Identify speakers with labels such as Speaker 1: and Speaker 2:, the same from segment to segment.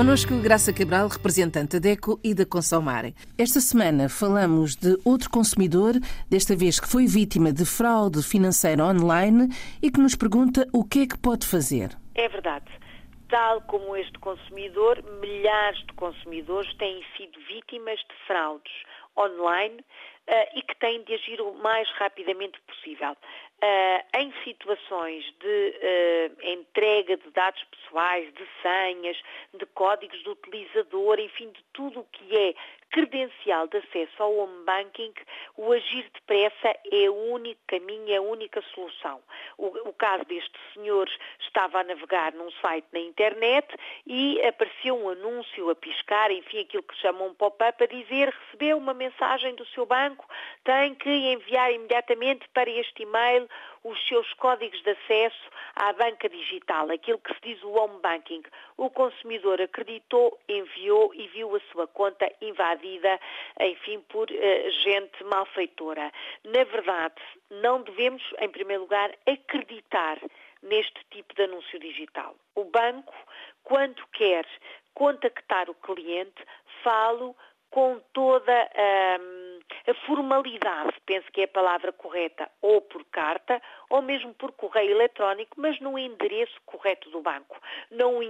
Speaker 1: Conosco Graça Cabral, representante da DECO e da Consomare. Esta semana falamos de outro consumidor, desta vez que foi vítima de fraude financeira online e que nos pergunta o que é que pode fazer.
Speaker 2: É verdade. Tal como este consumidor, milhares de consumidores têm sido vítimas de fraudes online uh, e que têm de agir o mais rapidamente possível. Uh, em situações de uh, entrega de dados pessoais, de senhas, de códigos de utilizador, enfim, de tudo o que é credencial de acesso ao home banking, o agir depressa é o único caminho, é a única solução. O, o caso deste senhor estava a navegar num site na internet e apareceu um anúncio a piscar, enfim, aquilo que chamam um pop-up, a dizer recebeu uma mensagem do seu banco, tem que enviar imediatamente para este e-mail os seus códigos de acesso à banca digital, aquilo que se diz o home banking. O consumidor acreditou, enviou e viu a sua conta invadida, enfim, por uh, gente malfeitora. Na verdade, não devemos, em primeiro lugar, acreditar neste tipo de anúncio digital. O banco, quando quer contactar o cliente, falo com toda hum, a formalidade, penso que é a palavra correta, ou por carta, ou mesmo por correio eletrónico, mas no endereço correto do banco. Não,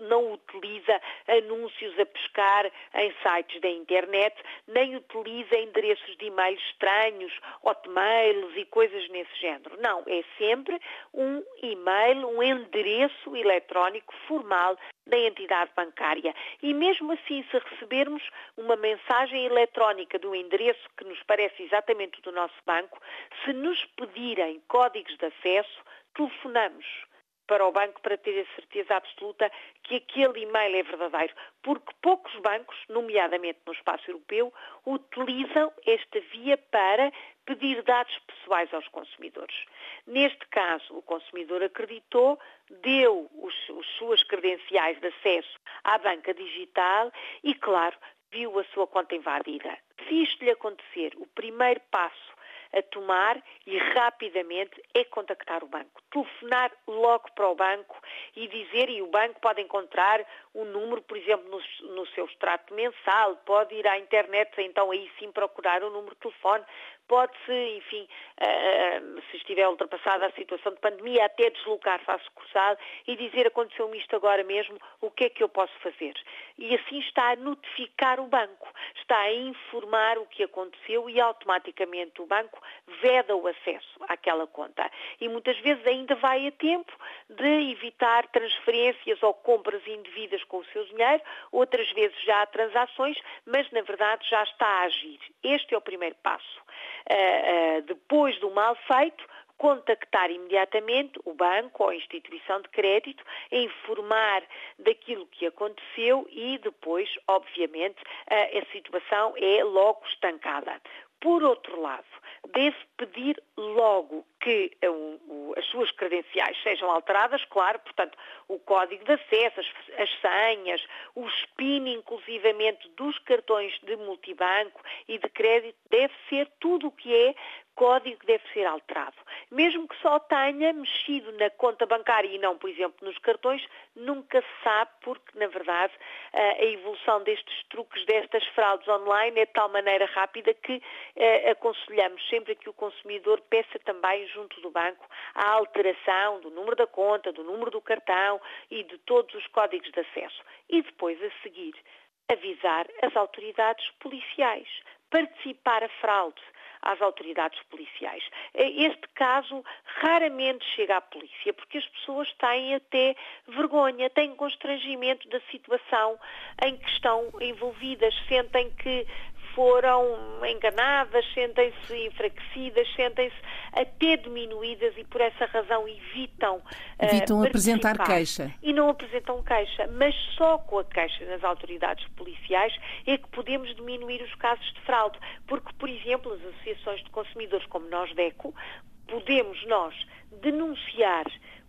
Speaker 2: não utiliza anúncios a pescar em sites da internet, nem utiliza endereços de e-mail estranhos, hotmails e coisas nesse género. Não, é sempre um e-mail, um endereço eletrónico formal da entidade bancária. E mesmo assim, se recebermos uma mensagem eletrónica do endereço que nos parece exatamente o do nosso banco, se nos pedirem códigos de acesso, telefonamos para o banco para ter a certeza absoluta que aquele e-mail é verdadeiro, porque poucos bancos, nomeadamente no espaço europeu, utilizam esta via para pedir dados pessoais aos consumidores. Neste caso, o consumidor acreditou, deu as suas credenciais de acesso à banca digital e, claro, viu a sua conta invadida. Se isto lhe acontecer, o primeiro passo a tomar e rapidamente é contactar o banco. Telefonar logo para o banco e dizer, e o banco pode encontrar o um número, por exemplo, no, no seu extrato mensal, pode ir à internet, então aí sim procurar o número de telefone, pode-se, enfim, uh, se estiver ultrapassada a situação de pandemia, até deslocar-se à sucursal e dizer aconteceu-me isto agora mesmo, o que é que eu posso fazer? E assim está a notificar o banco, está a informar o que aconteceu e automaticamente o banco veda o acesso àquela conta. E muitas vezes ainda vai a tempo de evitar transferências ou compras indevidas com o seu dinheiro, outras vezes já há transações, mas na verdade já está a agir. Este é o primeiro passo. Uh, uh, depois do mal feito, contactar imediatamente o banco ou a instituição de crédito, informar daquilo que aconteceu e depois, obviamente, uh, a situação é logo estancada. Por outro lado, deve pedir logo que as suas credenciais sejam alteradas, claro, portanto, o código de acesso, as, as senhas, o SPIN, inclusivamente, dos cartões de multibanco e de crédito, deve ser tudo o que é código deve ser alterado. Mesmo que só tenha mexido na conta bancária e não, por exemplo, nos cartões, nunca se sabe porque, na verdade, a evolução destes truques, destas fraudes online é de tal maneira rápida que eh, aconselhamos sempre que o consumidor peça também junto do banco a alteração do número da conta, do número do cartão e de todos os códigos de acesso. E depois, a seguir, avisar as autoridades policiais, participar a fraude às autoridades policiais. Este caso raramente chega à polícia, porque as pessoas têm até vergonha, têm constrangimento da situação em que estão envolvidas, sentem que foram enganadas, sentem-se enfraquecidas, sentem-se até diminuídas e por essa razão evitam
Speaker 1: evitam uh, apresentar queixa.
Speaker 2: E não apresentam queixa, mas só com a queixa nas autoridades policiais é que podemos diminuir os casos de fraude, porque por exemplo as associações de consumidores como nós DECO podemos nós denunciar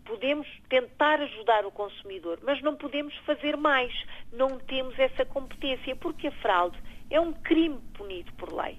Speaker 2: podemos tentar ajudar o consumidor, mas não podemos fazer mais. Não temos essa competência, porque a fraude é um crime punido por lei.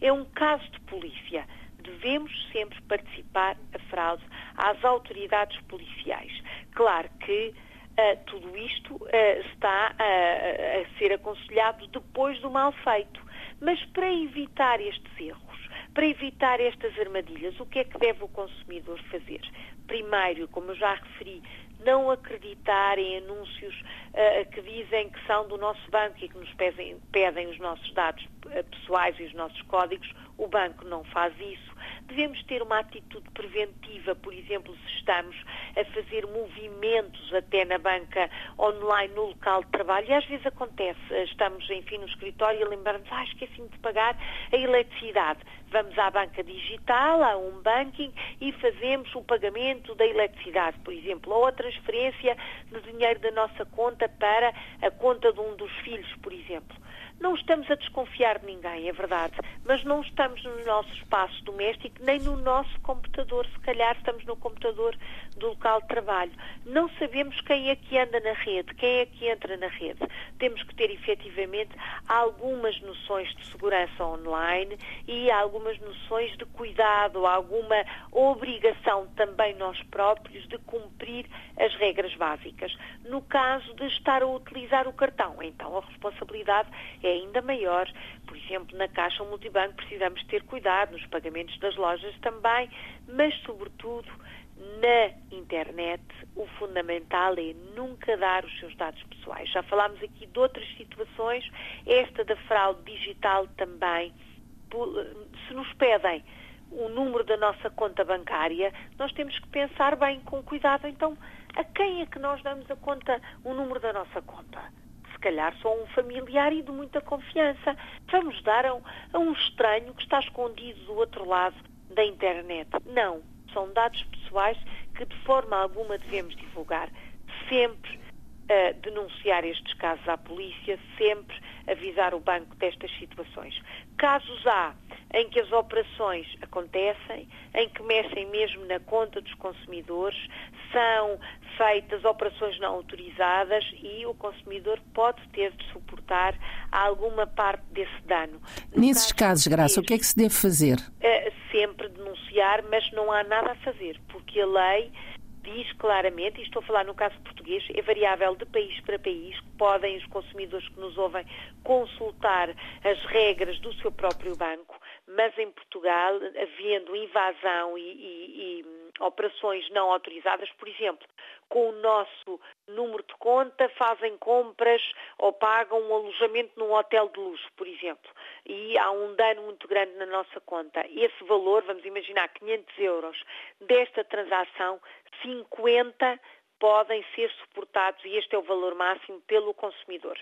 Speaker 2: É um caso de polícia. Devemos sempre participar a fraude às autoridades policiais. Claro que Uh, tudo isto uh, está a, a ser aconselhado depois do mal feito. Mas para evitar estes erros, para evitar estas armadilhas, o que é que deve o consumidor fazer? Primeiro, como eu já referi, não acreditar em anúncios uh, que dizem que são do nosso banco e que nos pedem, pedem os nossos dados pessoais e os nossos códigos. O banco não faz isso. Devemos ter uma atitude preventiva, por exemplo, se estamos a fazer movimentos até na banca online no local de trabalho. E às vezes acontece, estamos, enfim, no escritório e lembramos, ah, esqueci-me de pagar a eletricidade. Vamos à banca digital, a um banking e fazemos o pagamento da eletricidade, por exemplo, ou a transferência de dinheiro da nossa conta para a conta de um dos filhos, por exemplo. Não estamos a desconfiar de ninguém, é verdade, mas não estamos no nosso espaço doméstico nem no nosso computador. Se calhar estamos no computador do local de trabalho. Não sabemos quem é que anda na rede, quem é que entra na rede. Temos que ter efetivamente algumas noções de segurança online e algumas noções de cuidado, alguma obrigação também nós próprios de cumprir as regras básicas. No caso de estar a utilizar o cartão, então a responsabilidade é ainda maior. Por exemplo, na Caixa Multibanco precisamos ter cuidado, nos pagamentos das lojas também, mas, sobretudo, na internet, o fundamental é nunca dar os seus dados pessoais. Já falámos aqui de outras situações, esta da fraude digital também. Se nos pedem o número da nossa conta bancária, nós temos que pensar bem, com cuidado, então, a quem é que nós damos a conta, o número da nossa conta? Calhar só um familiar e de muita confiança. Vamos dar a um, estranho que está escondido do outro lado da internet. Não. São dados pessoais que de forma alguma devemos divulgar. Sempre uh, denunciar estes casos à polícia, sempre avisar o banco destas situações. Casos há em que as operações acontecem, em que mexem mesmo na conta dos consumidores, são feitas operações não autorizadas e o consumidor pode ter de suportar alguma parte desse dano.
Speaker 1: Nesses casos, Graça, o que é que se deve fazer?
Speaker 2: É, sempre denunciar, mas não há nada a fazer, porque a lei diz claramente, e estou a falar no caso português, é variável de país para país, podem os consumidores que nos ouvem consultar as regras do seu próprio banco, mas em Portugal, havendo invasão e, e, e operações não autorizadas, por exemplo, com o nosso número de conta, fazem compras ou pagam um alojamento num hotel de luxo, por exemplo, e há um dano muito grande na nossa conta. Esse valor, vamos imaginar 500 euros, desta transação, 50 podem ser suportados, e este é o valor máximo, pelo consumidor.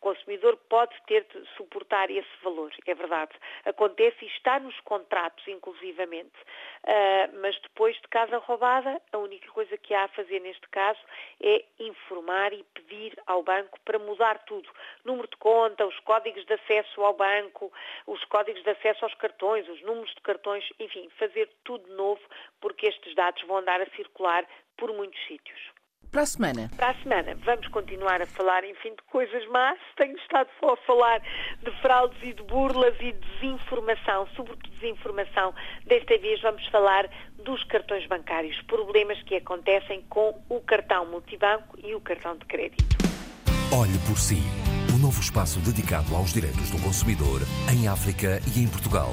Speaker 2: Consumidor pode ter de suportar esse valor, é verdade. Acontece e está nos contratos, inclusivamente. Uh, mas depois de casa roubada, a única coisa que há a fazer neste caso é informar e pedir ao banco para mudar tudo. Número de conta, os códigos de acesso ao banco, os códigos de acesso aos cartões, os números de cartões, enfim, fazer tudo novo, porque estes dados vão andar a circular por muitos sítios.
Speaker 1: Para a semana.
Speaker 2: Para a semana. Vamos continuar a falar, enfim, de coisas más. Tenho estado só a falar de fraudes e de burlas e de desinformação, sobretudo desinformação. Desta vez vamos falar dos cartões bancários, problemas que acontecem com o cartão multibanco e o cartão de crédito.
Speaker 3: Olhe por si. Um novo espaço dedicado aos direitos do consumidor em África e em Portugal.